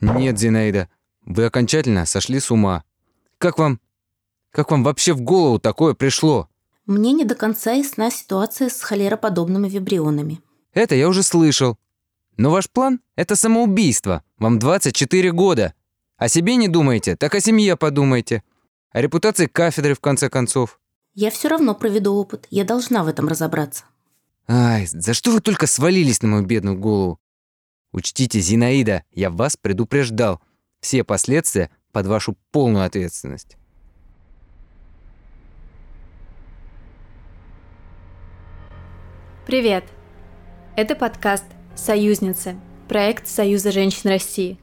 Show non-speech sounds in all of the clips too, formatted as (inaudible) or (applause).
Нет, Зинаида, вы окончательно сошли с ума. Как вам... Как вам вообще в голову такое пришло? Мне не до конца ясна ситуация с холероподобными вибрионами. Это я уже слышал. Но ваш план — это самоубийство. Вам 24 года. О себе не думаете, так о семье подумайте. О репутации кафедры, в конце концов. Я все равно проведу опыт. Я должна в этом разобраться. Ай, за что вы только свалились на мою бедную голову? Учтите, Зинаида, я вас предупреждал. Все последствия под вашу полную ответственность. Привет! Это подкаст «Союзницы», проект Союза женщин России.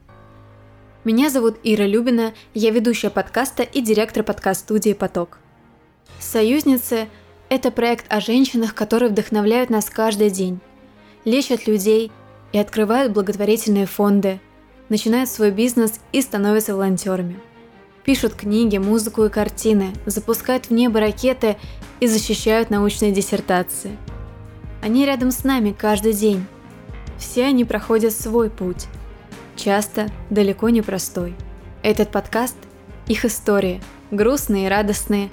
Меня зовут Ира Любина, я ведущая подкаста и директор подкаст-студии «Поток». «Союзницы» — это проект о женщинах, которые вдохновляют нас каждый день, лечат людей и открывают благотворительные фонды, начинают свой бизнес и становятся волонтерами. Пишут книги, музыку и картины, запускают в небо ракеты и защищают научные диссертации. Они рядом с нами каждый день. Все они проходят свой путь. Часто далеко не простой. Этот подкаст – их истории, грустные и радостные.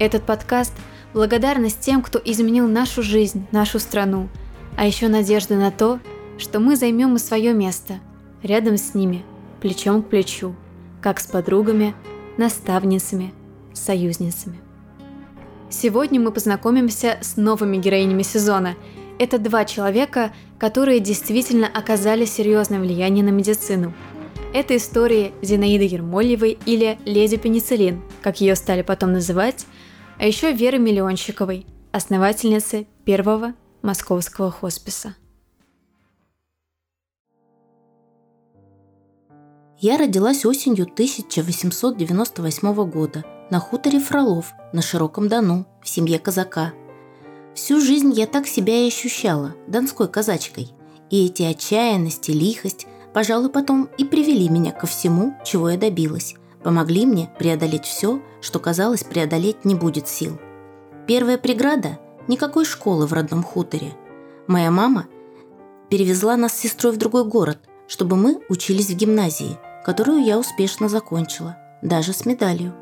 Этот подкаст – благодарность тем, кто изменил нашу жизнь, нашу страну, а еще надежда на то, что мы займем и свое место, рядом с ними, плечом к плечу, как с подругами, наставницами, союзницами. Сегодня мы познакомимся с новыми героинями сезона. Это два человека, которые действительно оказали серьезное влияние на медицину. Это истории Зинаиды Ермольевой или Леди Пенициллин, как ее стали потом называть, а еще Веры Миллионщиковой, основательницы первого московского хосписа. Я родилась осенью 1898 года на хуторе Фролов на Широком Дону в семье казака. Всю жизнь я так себя и ощущала, донской казачкой. И эти отчаянность и лихость, пожалуй, потом и привели меня ко всему, чего я добилась. Помогли мне преодолеть все, что казалось преодолеть не будет сил. Первая преграда – никакой школы в родном хуторе. Моя мама перевезла нас с сестрой в другой город, чтобы мы учились в гимназии – которую я успешно закончила, даже с медалью.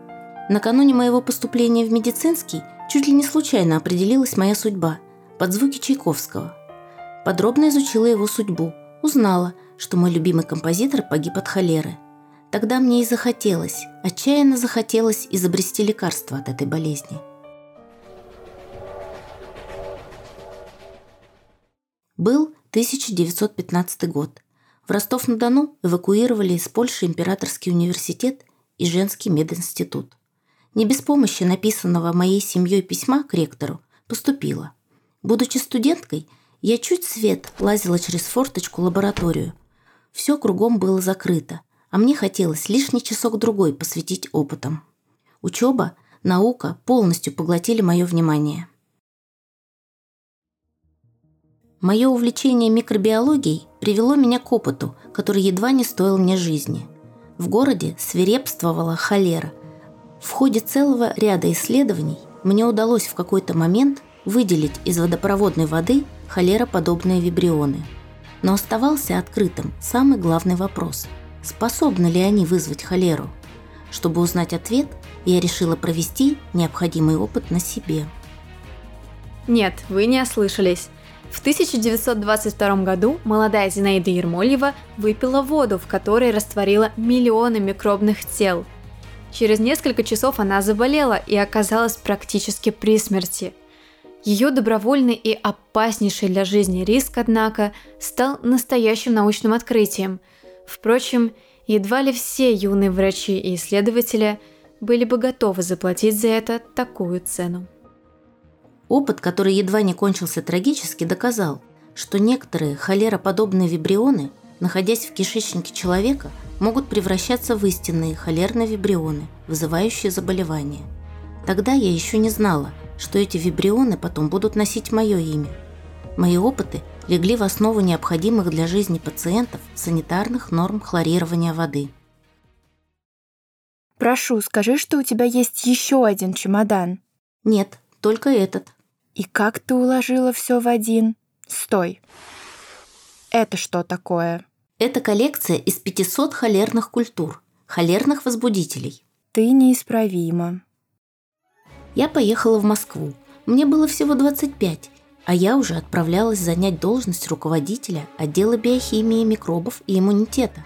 Накануне моего поступления в медицинский чуть ли не случайно определилась моя судьба под звуки Чайковского. Подробно изучила его судьбу, узнала, что мой любимый композитор погиб от холеры. Тогда мне и захотелось, отчаянно захотелось изобрести лекарство от этой болезни. Был 1915 год – в Ростов-на-Дону эвакуировали из Польши Императорский университет и Женский мединститут. Не без помощи написанного моей семьей письма к ректору поступила. Будучи студенткой, я чуть свет лазила через форточку лабораторию. Все кругом было закрыто, а мне хотелось лишний часок-другой посвятить опытам. Учеба, наука полностью поглотили мое внимание. Мое увлечение микробиологией привело меня к опыту, который едва не стоил мне жизни. В городе свирепствовала холера. В ходе целого ряда исследований мне удалось в какой-то момент выделить из водопроводной воды холероподобные вибрионы. Но оставался открытым самый главный вопрос – способны ли они вызвать холеру? Чтобы узнать ответ, я решила провести необходимый опыт на себе. Нет, вы не ослышались. В 1922 году молодая Зинаида Ермольева выпила воду, в которой растворила миллионы микробных тел. Через несколько часов она заболела и оказалась практически при смерти. Ее добровольный и опаснейший для жизни риск, однако, стал настоящим научным открытием. Впрочем, едва ли все юные врачи и исследователи были бы готовы заплатить за это такую цену. Опыт, который едва не кончился трагически, доказал, что некоторые холероподобные вибрионы, находясь в кишечнике человека, могут превращаться в истинные холерные вибрионы, вызывающие заболевания. Тогда я еще не знала, что эти вибрионы потом будут носить мое имя. Мои опыты легли в основу необходимых для жизни пациентов санитарных норм хлорирования воды. Прошу, скажи, что у тебя есть еще один чемодан. Нет, только этот. И как ты уложила все в один? Стой. Это что такое? Это коллекция из 500 холерных культур, холерных возбудителей. Ты неисправима. Я поехала в Москву. Мне было всего 25, а я уже отправлялась занять должность руководителя отдела биохимии микробов и иммунитета.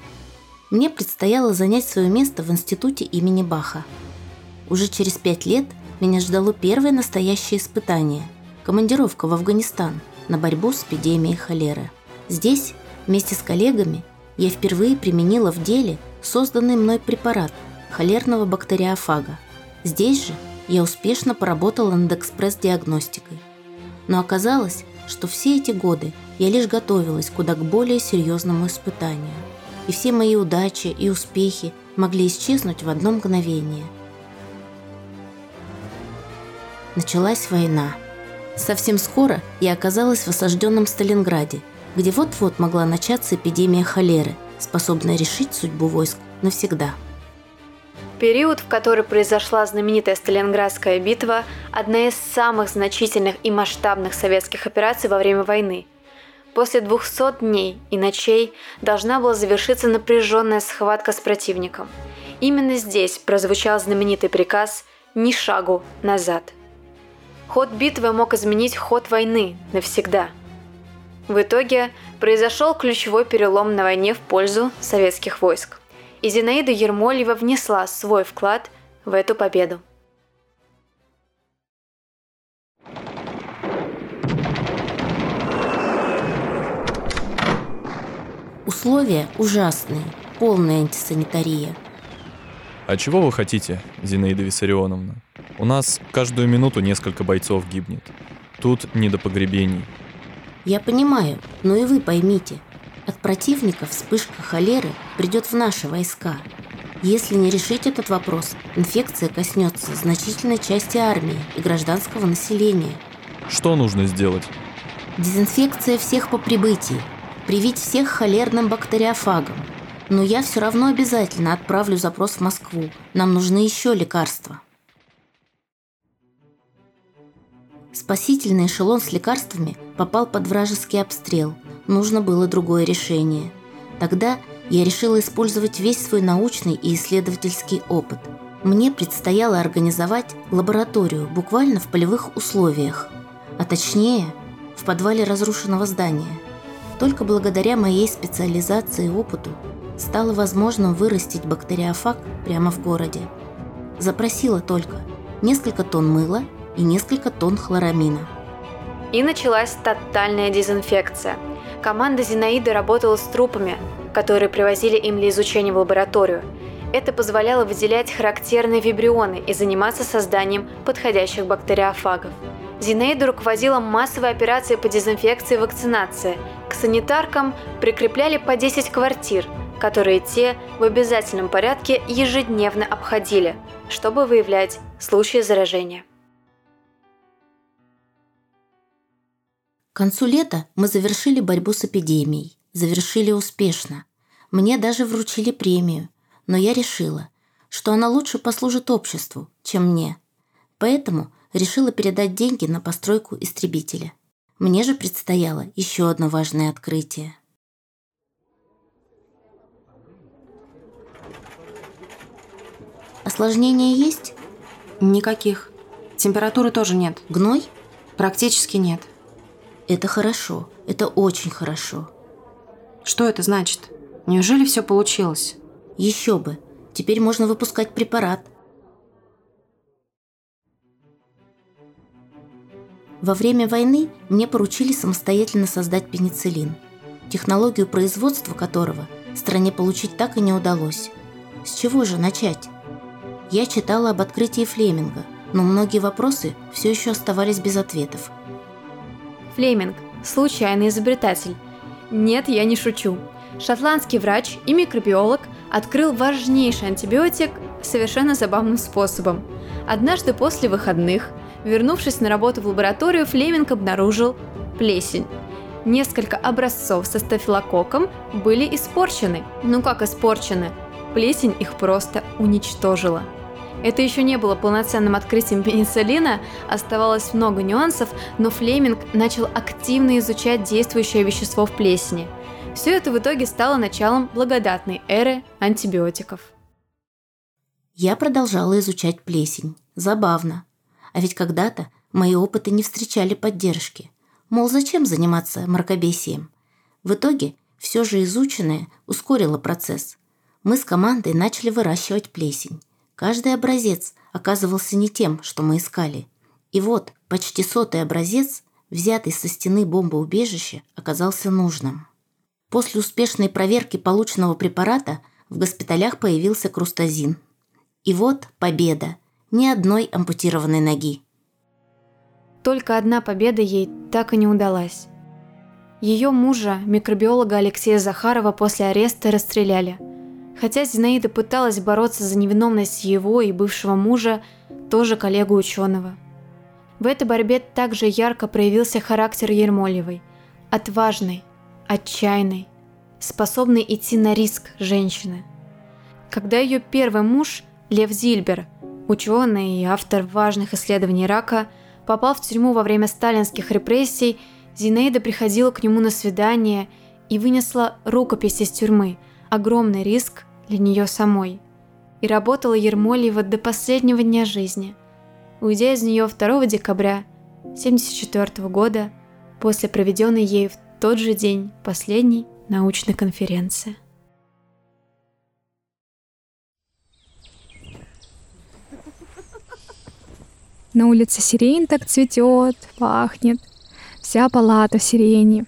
Мне предстояло занять свое место в институте имени Баха. Уже через пять лет меня ждало первое настоящее испытание – командировка в Афганистан на борьбу с эпидемией холеры. Здесь Вместе с коллегами я впервые применила в деле созданный мной препарат холерного бактериофага. Здесь же я успешно поработала над экспресс-диагностикой. Но оказалось, что все эти годы я лишь готовилась куда к более серьезному испытанию. И все мои удачи и успехи могли исчезнуть в одно мгновение. Началась война. Совсем скоро я оказалась в осажденном Сталинграде – где вот-вот могла начаться эпидемия холеры, способная решить судьбу войск навсегда. Период, в который произошла знаменитая Сталинградская битва, одна из самых значительных и масштабных советских операций во время войны. После 200 дней и ночей должна была завершиться напряженная схватка с противником. Именно здесь прозвучал знаменитый приказ «Ни шагу назад». Ход битвы мог изменить ход войны навсегда – в итоге произошел ключевой перелом на войне в пользу советских войск. И Зинаида Ермольева внесла свой вклад в эту победу. Условия ужасные, полная антисанитария. А чего вы хотите, Зинаида Виссарионовна? У нас каждую минуту несколько бойцов гибнет. Тут не до погребений. Я понимаю, но и вы поймите. От противника вспышка холеры придет в наши войска. Если не решить этот вопрос, инфекция коснется значительной части армии и гражданского населения. Что нужно сделать? Дезинфекция всех по прибытии. Привить всех холерным бактериофагом. Но я все равно обязательно отправлю запрос в Москву. Нам нужны еще лекарства. Спасительный эшелон с лекарствами попал под вражеский обстрел. Нужно было другое решение. Тогда я решила использовать весь свой научный и исследовательский опыт. Мне предстояло организовать лабораторию буквально в полевых условиях, а точнее в подвале разрушенного здания. Только благодаря моей специализации и опыту стало возможным вырастить бактериофаг прямо в городе. Запросила только несколько тонн мыла и несколько тонн хлорамина. И началась тотальная дезинфекция. Команда Зинаиды работала с трупами, которые привозили им для изучения в лабораторию. Это позволяло выделять характерные вибрионы и заниматься созданием подходящих бактериофагов. Зинаида руководила массовой операцией по дезинфекции и вакцинации. К санитаркам прикрепляли по 10 квартир, которые те в обязательном порядке ежедневно обходили, чтобы выявлять случаи заражения. К концу лета мы завершили борьбу с эпидемией. Завершили успешно. Мне даже вручили премию. Но я решила, что она лучше послужит обществу, чем мне. Поэтому решила передать деньги на постройку истребителя. Мне же предстояло еще одно важное открытие. Осложнения есть? Никаких. Температуры тоже нет. Гной? Практически нет. Это хорошо. Это очень хорошо. Что это значит? Неужели все получилось? Еще бы. Теперь можно выпускать препарат. Во время войны мне поручили самостоятельно создать пенициллин, технологию производства которого стране получить так и не удалось. С чего же начать? Я читала об открытии Флеминга, но многие вопросы все еще оставались без ответов – Флеминг – случайный изобретатель. Нет, я не шучу. Шотландский врач и микробиолог открыл важнейший антибиотик совершенно забавным способом. Однажды после выходных, вернувшись на работу в лабораторию, Флеминг обнаружил плесень. Несколько образцов со стафилококком были испорчены. Ну как испорчены? Плесень их просто уничтожила. Это еще не было полноценным открытием (laughs) пенициллина, оставалось много нюансов, но Флеминг начал активно изучать действующее вещество в плесени. Все это в итоге стало началом благодатной эры антибиотиков. Я продолжала изучать плесень. Забавно. А ведь когда-то мои опыты не встречали поддержки. Мол, зачем заниматься мракобесием? В итоге все же изученное ускорило процесс. Мы с командой начали выращивать плесень. Каждый образец оказывался не тем, что мы искали. И вот почти сотый образец, взятый со стены бомбоубежища, оказался нужным. После успешной проверки полученного препарата в госпиталях появился крустазин. И вот победа. Ни одной ампутированной ноги. Только одна победа ей так и не удалась. Ее мужа, микробиолога Алексея Захарова, после ареста расстреляли. Хотя Зинаида пыталась бороться за невиновность его и бывшего мужа, тоже коллегу ученого. В этой борьбе также ярко проявился характер Ермолевой. Отважной, отчаянной, способной идти на риск женщины. Когда ее первый муж, Лев Зильбер, ученый и автор важных исследований рака, попал в тюрьму во время сталинских репрессий, Зинаида приходила к нему на свидание и вынесла рукопись из тюрьмы, огромный риск для нее самой. И работала Ермольева до последнего дня жизни, уйдя из нее 2 декабря 1974 года после проведенной ею в тот же день последней научной конференции. На улице сирень так цветет, пахнет. Вся палата в сирени.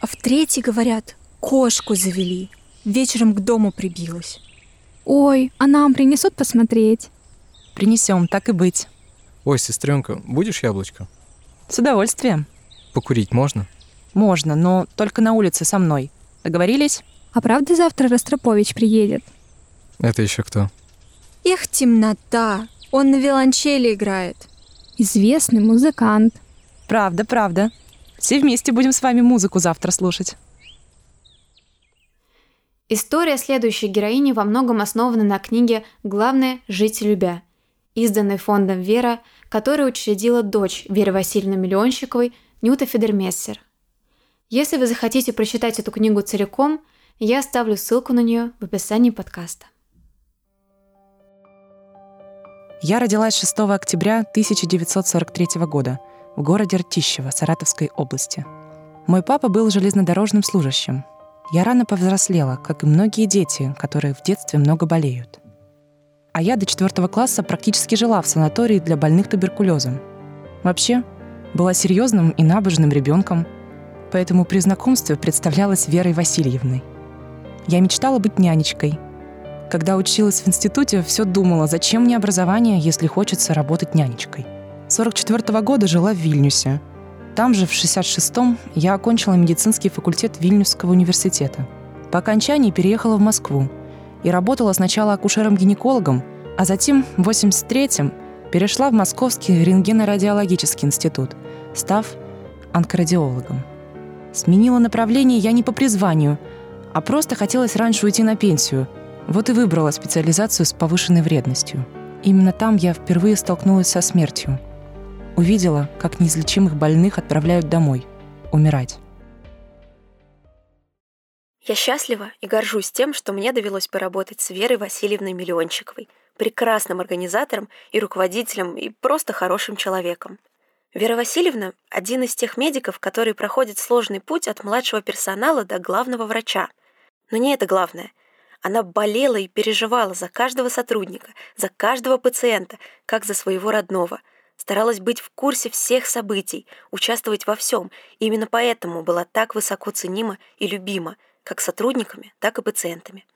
А в третьей, говорят, кошку завели. Вечером к дому прибилась. Ой, а нам принесут посмотреть? Принесем, так и быть. Ой, сестренка, будешь яблочко? С удовольствием. Покурить можно? Можно, но только на улице со мной. Договорились? А правда завтра Ростропович приедет? Это еще кто? Эх, темнота. Он на виолончели играет. Известный музыкант. Правда, правда. Все вместе будем с вами музыку завтра слушать. История следующей героини во многом основана на книге «Главное – жить любя», изданной фондом «Вера», которую учредила дочь Веры Васильевны Миллионщиковой Нюта Федермессер. Если вы захотите прочитать эту книгу целиком, я оставлю ссылку на нее в описании подкаста. Я родилась 6 октября 1943 года в городе Ртищево Саратовской области. Мой папа был железнодорожным служащим. Я рано повзрослела, как и многие дети, которые в детстве много болеют. А я до четвертого класса практически жила в санатории для больных туберкулезом. Вообще, была серьезным и набожным ребенком, поэтому при знакомстве представлялась Верой Васильевной. Я мечтала быть нянечкой – когда училась в институте, все думала, зачем мне образование, если хочется работать нянечкой. 44 -го года жила в Вильнюсе. Там же, в 66-м, я окончила медицинский факультет Вильнюсского университета. По окончании переехала в Москву и работала сначала акушером-гинекологом, а затем, в 83-м, перешла в Московский рентгенорадиологический институт, став онкорадиологом. Сменила направление я не по призванию, а просто хотелось раньше уйти на пенсию – вот и выбрала специализацию с повышенной вредностью. Именно там я впервые столкнулась со смертью. Увидела, как неизлечимых больных отправляют домой, умирать. Я счастлива и горжусь тем, что мне довелось поработать с Верой Васильевной Миллиончиковой, прекрасным организатором и руководителем, и просто хорошим человеком. Вера Васильевна – один из тех медиков, который проходит сложный путь от младшего персонала до главного врача. Но не это главное – она болела и переживала за каждого сотрудника, за каждого пациента, как за своего родного. Старалась быть в курсе всех событий, участвовать во всем. И именно поэтому была так высоко ценима и любима, как сотрудниками, так и пациентами.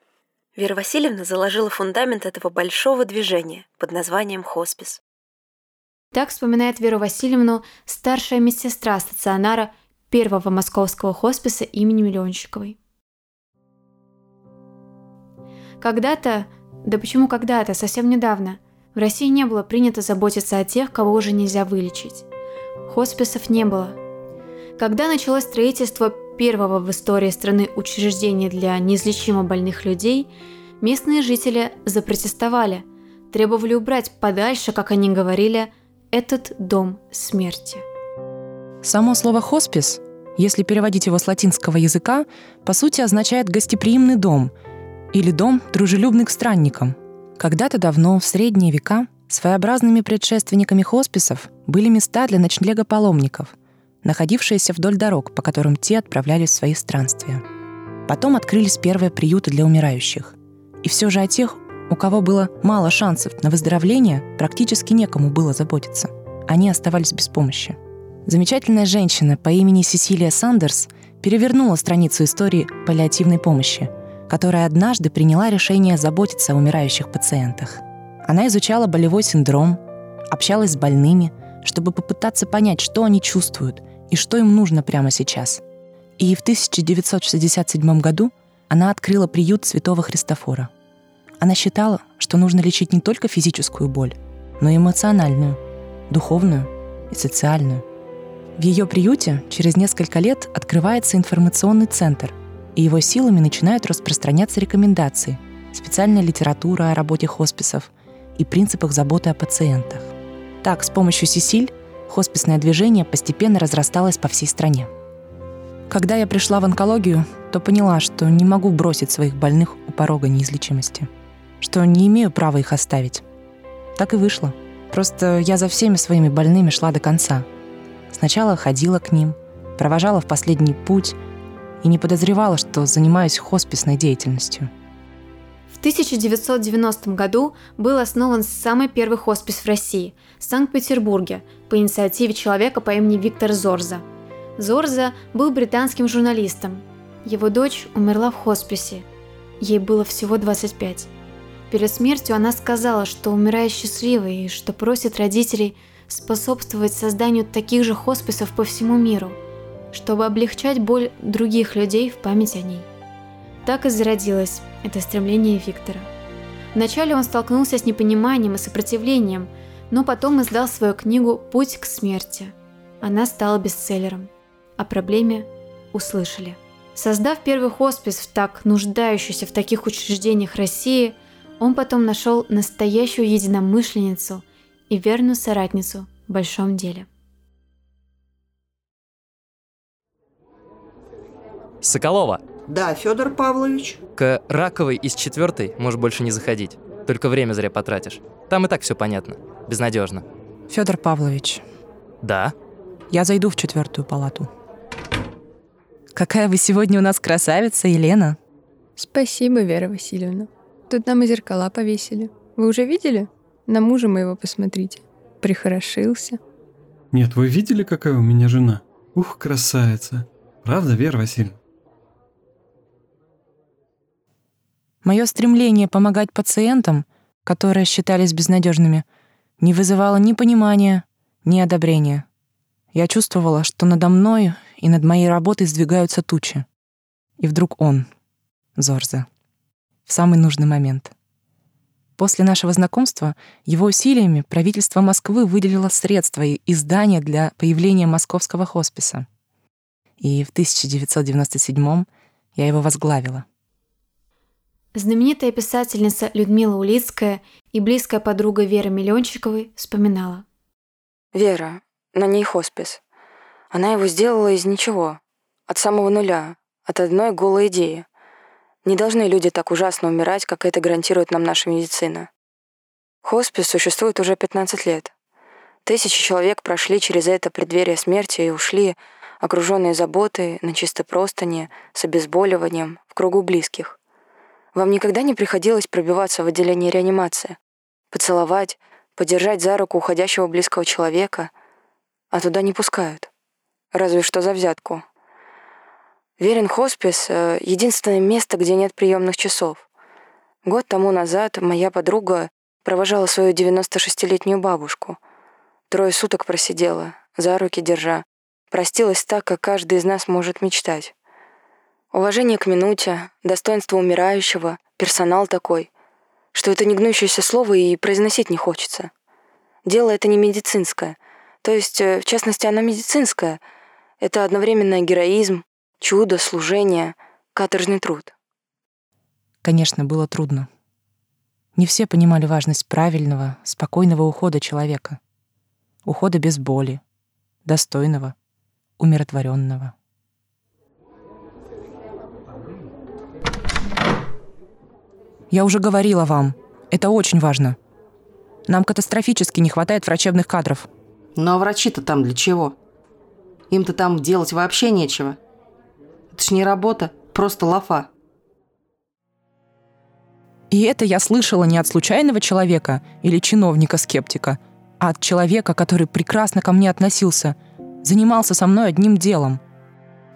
Вера Васильевна заложила фундамент этого большого движения под названием «Хоспис». Так вспоминает Веру Васильевну старшая медсестра стационара первого московского хосписа имени Миллионщиковой. Когда-то, да почему когда-то, совсем недавно, в России не было принято заботиться о тех, кого уже нельзя вылечить. Хосписов не было. Когда началось строительство первого в истории страны учреждения для неизлечимо больных людей, местные жители запротестовали, требовали убрать подальше, как они говорили, этот дом смерти. Само слово «хоспис» если переводить его с латинского языка, по сути означает «гостеприимный дом» или «дом, дружелюбный к странникам». Когда-то давно, в средние века, своеобразными предшественниками хосписов были места для ночлега паломников, находившиеся вдоль дорог, по которым те отправлялись в свои странствия. Потом открылись первые приюты для умирающих. И все же о тех, у кого было мало шансов на выздоровление, практически некому было заботиться. Они оставались без помощи. Замечательная женщина по имени Сесилия Сандерс перевернула страницу истории паллиативной помощи, которая однажды приняла решение заботиться о умирающих пациентах. Она изучала болевой синдром, общалась с больными, чтобы попытаться понять, что они чувствуют и что им нужно прямо сейчас. И в 1967 году она открыла приют Святого Христофора. Она считала, что нужно лечить не только физическую боль, но и эмоциональную, духовную и социальную. В ее приюте через несколько лет открывается информационный центр, и его силами начинают распространяться рекомендации, специальная литература о работе хосписов и принципах заботы о пациентах. Так, с помощью Сесиль хосписное движение постепенно разрасталось по всей стране. Когда я пришла в онкологию, то поняла, что не могу бросить своих больных у порога неизлечимости, что не имею права их оставить. Так и вышло. Просто я за всеми своими больными шла до конца — Сначала ходила к ним, провожала в последний путь и не подозревала, что занимаюсь хосписной деятельностью. В 1990 году был основан самый первый хоспис в России – в Санкт-Петербурге по инициативе человека по имени Виктор Зорза. Зорза был британским журналистом. Его дочь умерла в хосписе. Ей было всего 25. Перед смертью она сказала, что умирает счастливой и что просит родителей – способствовать созданию таких же хосписов по всему миру, чтобы облегчать боль других людей в память о ней. Так и зародилось это стремление Виктора. Вначале он столкнулся с непониманием и сопротивлением, но потом издал свою книгу «Путь к смерти». Она стала бестселлером. О проблеме услышали. Создав первый хоспис в так нуждающейся в таких учреждениях России, он потом нашел настоящую единомышленницу – и верную соратницу в большом деле. Соколова. Да, Федор Павлович. К Раковой из четвертой можешь больше не заходить. Только время зря потратишь. Там и так все понятно. Безнадежно. Федор Павлович. Да. Я зайду в четвертую палату. Какая вы сегодня у нас красавица, Елена. Спасибо, Вера Васильевна. Тут нам и зеркала повесили. Вы уже видели? На мужа моего посмотрите. Прихорошился. Нет, вы видели, какая у меня жена? Ух, красавица. Правда, Вера Васильевна? Мое стремление помогать пациентам, которые считались безнадежными, не вызывало ни понимания, ни одобрения. Я чувствовала, что надо мной и над моей работой сдвигаются тучи. И вдруг он, Зорза, в самый нужный момент — После нашего знакомства его усилиями правительство Москвы выделило средства и издания для появления московского хосписа. И в 1997 я его возглавила. Знаменитая писательница Людмила Улицкая и близкая подруга Веры Миллиончиковой вспоминала. Вера, на ней хоспис. Она его сделала из ничего, от самого нуля, от одной голой идеи. Не должны люди так ужасно умирать, как это гарантирует нам наша медицина. Хоспис существует уже 15 лет. Тысячи человек прошли через это преддверие смерти и ушли, окруженные заботой, на чистой простыне, с обезболиванием, в кругу близких. Вам никогда не приходилось пробиваться в отделение реанимации, поцеловать, подержать за руку уходящего близкого человека, а туда не пускают. Разве что за взятку. Верен хоспис э, — единственное место, где нет приемных часов. Год тому назад моя подруга провожала свою 96-летнюю бабушку. Трое суток просидела, за руки держа. Простилась так, как каждый из нас может мечтать. Уважение к минуте, достоинство умирающего, персонал такой, что это не гнущееся слово и произносить не хочется. Дело это не медицинское. То есть, э, в частности, оно медицинское. Это одновременно героизм, Чудо, служение, каторжный труд. Конечно, было трудно. Не все понимали важность правильного, спокойного ухода человека. Ухода без боли, достойного, умиротворенного. Я уже говорила вам, это очень важно. Нам катастрофически не хватает врачебных кадров. Ну а врачи-то там для чего? Им-то там делать вообще нечего. Это ж не работа, просто лафа. И это я слышала не от случайного человека или чиновника-скептика, а от человека, который прекрасно ко мне относился, занимался со мной одним делом.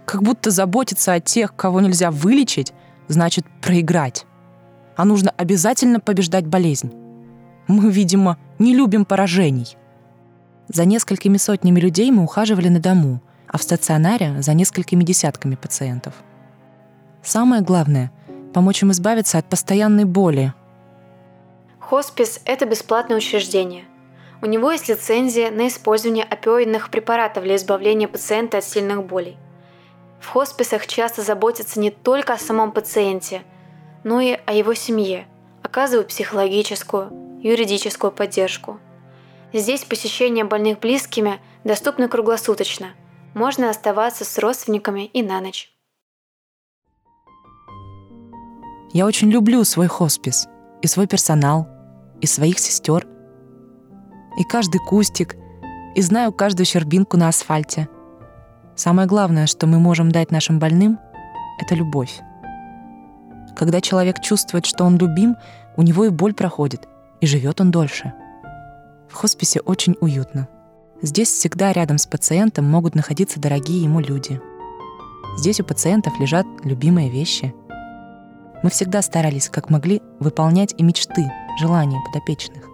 Как будто заботиться о тех, кого нельзя вылечить, значит проиграть. А нужно обязательно побеждать болезнь. Мы, видимо, не любим поражений. За несколькими сотнями людей мы ухаживали на дому, а в стационаре за несколькими десятками пациентов. Самое главное — помочь им избавиться от постоянной боли. Хоспис – это бесплатное учреждение. У него есть лицензия на использование опиоидных препаратов для избавления пациента от сильных болей. В хосписах часто заботятся не только о самом пациенте, но и о его семье, оказывают психологическую, юридическую поддержку. Здесь посещение больных близкими доступно круглосуточно. Можно оставаться с родственниками и на ночь. Я очень люблю свой хоспис и свой персонал, и своих сестер, и каждый кустик, и знаю каждую щербинку на асфальте. Самое главное, что мы можем дать нашим больным, это любовь. Когда человек чувствует, что он любим, у него и боль проходит, и живет он дольше. В хосписе очень уютно. Здесь всегда рядом с пациентом могут находиться дорогие ему люди. Здесь у пациентов лежат любимые вещи. Мы всегда старались, как могли, выполнять и мечты, желания подопечных.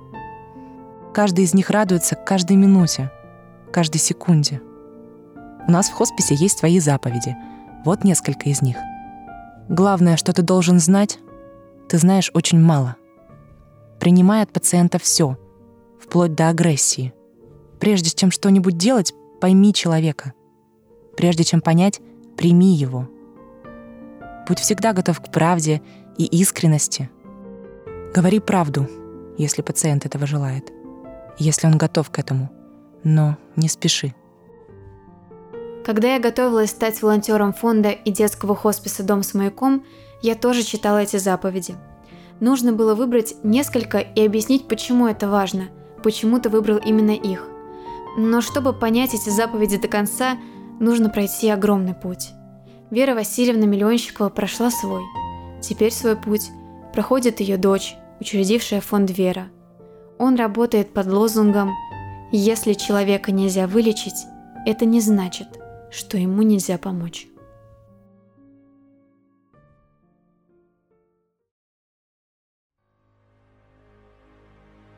Каждый из них радуется каждой минуте, каждой секунде. У нас в хосписе есть свои заповеди. Вот несколько из них. Главное, что ты должен знать, ты знаешь очень мало. Принимай от пациента все, вплоть до агрессии. Прежде чем что-нибудь делать, пойми человека. Прежде чем понять, прими его. Будь всегда готов к правде и искренности. Говори правду, если пациент этого желает если он готов к этому. Но не спеши. Когда я готовилась стать волонтером фонда и детского хосписа «Дом с маяком», я тоже читала эти заповеди. Нужно было выбрать несколько и объяснить, почему это важно, почему ты выбрал именно их. Но чтобы понять эти заповеди до конца, нужно пройти огромный путь. Вера Васильевна Миллионщикова прошла свой. Теперь свой путь проходит ее дочь, учредившая фонд «Вера», он работает под лозунгом «Если человека нельзя вылечить, это не значит, что ему нельзя помочь».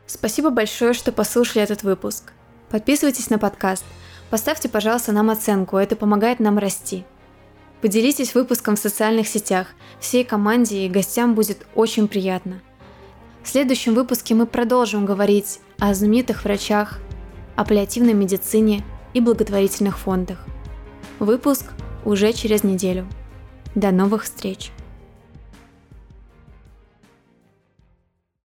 Спасибо большое, что послушали этот выпуск. Подписывайтесь на подкаст. Поставьте, пожалуйста, нам оценку, это помогает нам расти. Поделитесь выпуском в социальных сетях. Всей команде и гостям будет очень приятно – в следующем выпуске мы продолжим говорить о знаменитых врачах, паллиативной медицине и благотворительных фондах. Выпуск уже через неделю. До новых встреч!